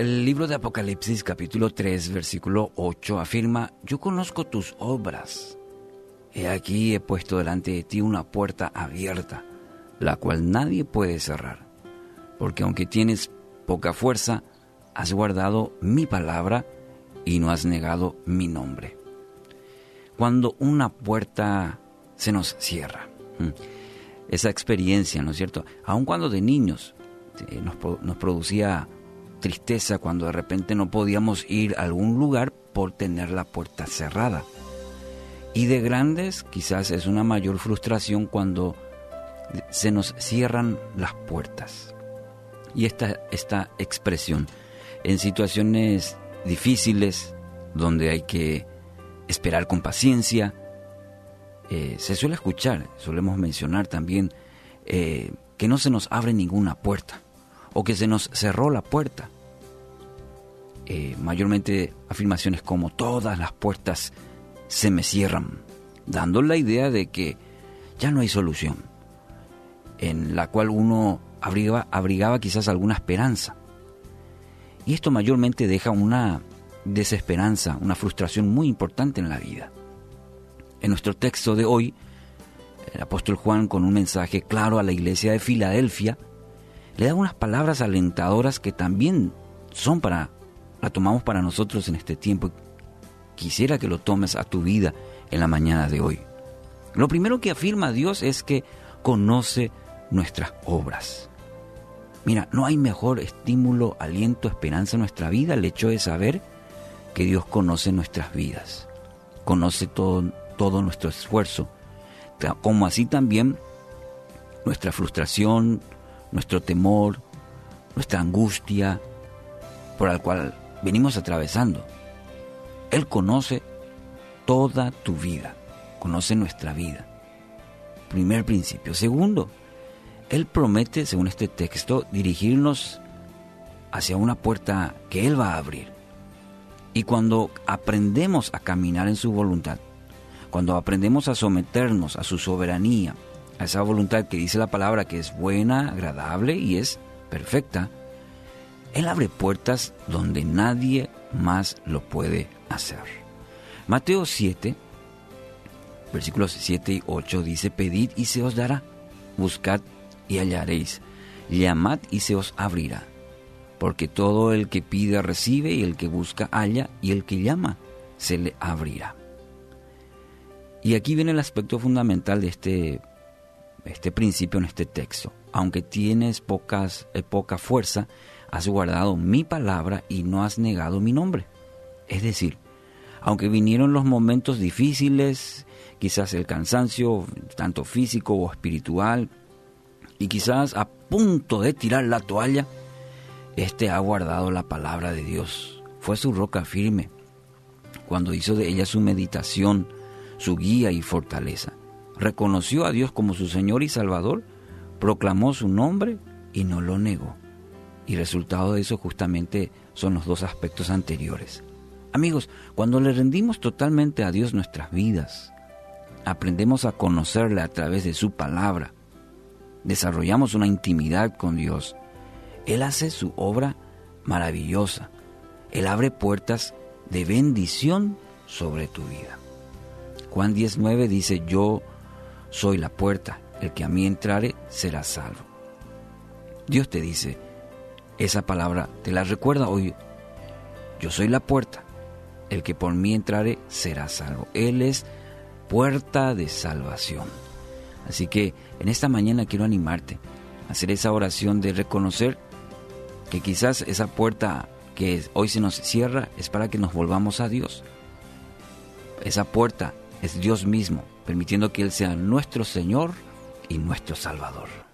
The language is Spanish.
el libro de Apocalipsis capítulo 3 versículo 8 afirma, yo conozco tus obras. He aquí he puesto delante de ti una puerta abierta, la cual nadie puede cerrar, porque aunque tienes poca fuerza, has guardado mi palabra y no has negado mi nombre. Cuando una puerta se nos cierra, esa experiencia, ¿no es cierto? Aun cuando de niños eh, nos, nos producía tristeza cuando de repente no podíamos ir a algún lugar por tener la puerta cerrada. Y de grandes quizás es una mayor frustración cuando se nos cierran las puertas. Y esta, esta expresión en situaciones difíciles, donde hay que esperar con paciencia, eh, se suele escuchar, solemos mencionar también eh, que no se nos abre ninguna puerta o que se nos cerró la puerta. Eh, mayormente afirmaciones como todas las puertas se me cierran, dando la idea de que ya no hay solución, en la cual uno abrigaba, abrigaba quizás alguna esperanza. Y esto mayormente deja una desesperanza, una frustración muy importante en la vida. En nuestro texto de hoy, el apóstol Juan, con un mensaje claro a la iglesia de Filadelfia, le da unas palabras alentadoras que también son para, la tomamos para nosotros en este tiempo. Quisiera que lo tomes a tu vida en la mañana de hoy. Lo primero que afirma Dios es que conoce nuestras obras. Mira, no hay mejor estímulo, aliento, esperanza en nuestra vida el hecho de saber que Dios conoce nuestras vidas, conoce todo, todo nuestro esfuerzo, como así también nuestra frustración, nuestro temor, nuestra angustia por la cual venimos atravesando. Él conoce toda tu vida, conoce nuestra vida. Primer principio. Segundo, él promete, según este texto, dirigirnos hacia una puerta que Él va a abrir. Y cuando aprendemos a caminar en su voluntad, cuando aprendemos a someternos a su soberanía, a esa voluntad que dice la palabra que es buena, agradable y es perfecta, Él abre puertas donde nadie más lo puede hacer. Mateo 7, versículos 7 y 8 dice, pedid y se os dará, buscad y hallaréis. Llamad y se os abrirá. Porque todo el que pide recibe y el que busca halla y el que llama se le abrirá. Y aquí viene el aspecto fundamental de este, este principio en este texto. Aunque tienes pocas, eh, poca fuerza, has guardado mi palabra y no has negado mi nombre. Es decir, aunque vinieron los momentos difíciles, quizás el cansancio, tanto físico o espiritual, y quizás a punto de tirar la toalla, este ha guardado la palabra de Dios. Fue su roca firme cuando hizo de ella su meditación, su guía y fortaleza. Reconoció a Dios como su Señor y Salvador, proclamó su nombre y no lo negó. Y resultado de eso justamente son los dos aspectos anteriores. Amigos, cuando le rendimos totalmente a Dios nuestras vidas, aprendemos a conocerle a través de su palabra, desarrollamos una intimidad con Dios, Él hace su obra maravillosa. Él abre puertas de bendición sobre tu vida. Juan 19 dice, yo soy la puerta, el que a mí entrare será salvo. Dios te dice, esa palabra te la recuerda hoy, yo soy la puerta, el que por mí entrare será salvo. Él es puerta de salvación. Así que en esta mañana quiero animarte a hacer esa oración de reconocer que quizás esa puerta que hoy se nos cierra es para que nos volvamos a Dios. Esa puerta es Dios mismo, permitiendo que Él sea nuestro Señor y nuestro Salvador.